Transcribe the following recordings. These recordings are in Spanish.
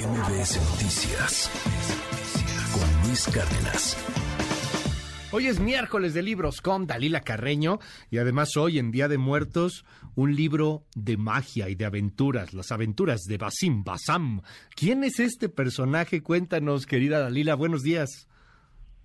MBS Noticias con Luis Cárdenas. Hoy es miércoles de libros con Dalila Carreño y además hoy en Día de Muertos un libro de magia y de aventuras, las aventuras de Basim Basam. ¿Quién es este personaje? Cuéntanos, querida Dalila, buenos días.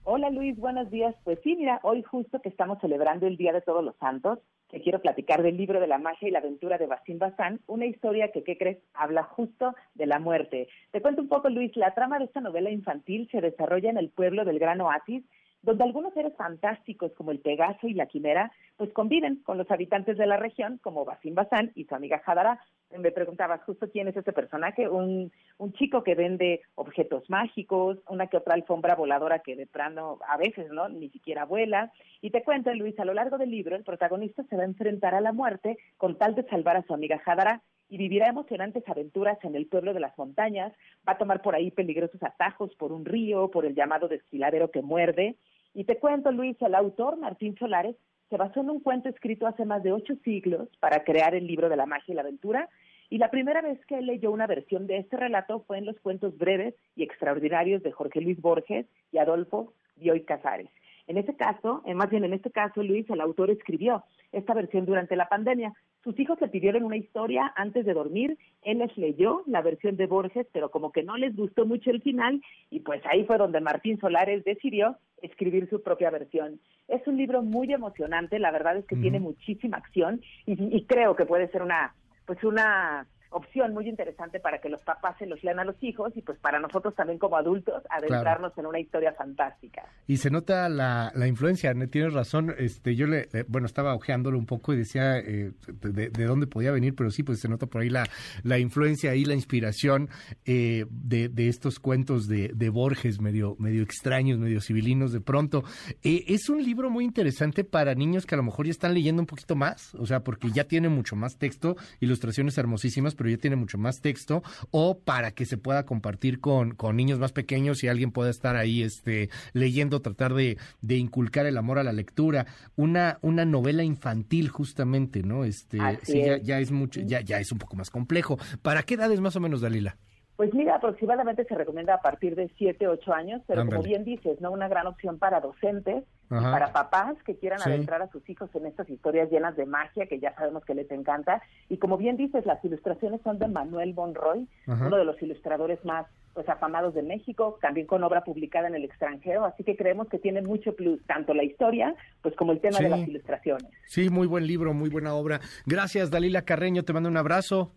Hola Luis, buenos días. Pues sí, mira, hoy justo que estamos celebrando el Día de Todos los Santos, te quiero platicar del libro de la magia y la aventura de Basim Bazán, una historia que, ¿qué crees?, habla justo de la muerte. Te cuento un poco, Luis, la trama de esta novela infantil se desarrolla en el pueblo del Gran Oasis, donde algunos seres fantásticos como el Pegaso y la Quimera, pues conviven con los habitantes de la región, como Basim Bazán y su amiga Hadara. Me preguntabas justo quién es ese personaje, un, un chico que vende objetos mágicos, una que otra alfombra voladora que de plano a veces no ni siquiera vuela. Y te cuento, Luis, a lo largo del libro el protagonista se va a enfrentar a la muerte con tal de salvar a su amiga Hadara y vivirá emocionantes aventuras en el pueblo de las montañas, va a tomar por ahí peligrosos atajos por un río, por el llamado desfiladero que muerde, y te cuento, Luis, el autor Martín Solares se basó en un cuento escrito hace más de ocho siglos para crear el libro de la magia y la aventura, y la primera vez que él leyó una versión de este relato fue en los cuentos breves y extraordinarios de Jorge Luis Borges y Adolfo Bioy Casares. En este caso, eh, más bien en este caso, Luis, el autor escribió esta versión durante la pandemia. Sus hijos le pidieron una historia antes de dormir, él les leyó la versión de Borges, pero como que no les gustó mucho el final, y pues ahí fue donde Martín Solares decidió escribir su propia versión. Es un libro muy emocionante, la verdad es que tiene muchísima acción y, y creo que puede ser una, pues una opción muy interesante para que los papás se los lean a los hijos y pues para nosotros también como adultos adentrarnos en una historia fantástica. Y se nota la, la influencia, tienes razón, este yo le, bueno, estaba ojeándolo un poco y decía eh, de, dónde podía venir, pero sí, pues se nota por ahí la, la influencia y la inspiración eh, de, de, estos cuentos de, de, Borges, medio, medio extraños, medio civilinos de pronto. Eh, es un libro muy interesante para niños que a lo mejor ya están leyendo un poquito más, o sea, porque ya tiene mucho más texto, ilustraciones hermosísimas, pero ya tiene mucho más texto, o para que se pueda compartir con, con niños más pequeños y alguien pueda estar ahí este, leyendo, tratar de, de inculcar el amor a la lectura. Una, una novela infantil, justamente, ¿no? Este, sí, ya, ya, es mucho, ya, ya es un poco más complejo. ¿Para qué edades más o menos, Dalila? Pues mira, aproximadamente se recomienda a partir de 7, 8 años, pero como bien dices, ¿no? Una gran opción para docentes, para papás que quieran adentrar a sus hijos en estas historias llenas de magia que ya sabemos que les encanta. Y como bien dices, las ilustraciones son de Manuel Bonroy, uno de los ilustradores más pues afamados de México, también con obra publicada en el extranjero, así que creemos que tiene mucho plus, tanto la historia, pues como el tema de las ilustraciones. Sí, muy buen libro, muy buena obra. Gracias, Dalila Carreño, te mando un abrazo.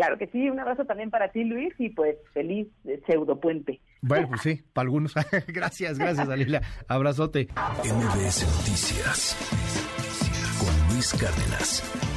Claro que sí, un abrazo también para ti, Luis, y pues feliz pseudo puente. Bueno, pues sí, para algunos. gracias, gracias, Dalila. Abrazote. MBS Noticias con Luis Cárdenas.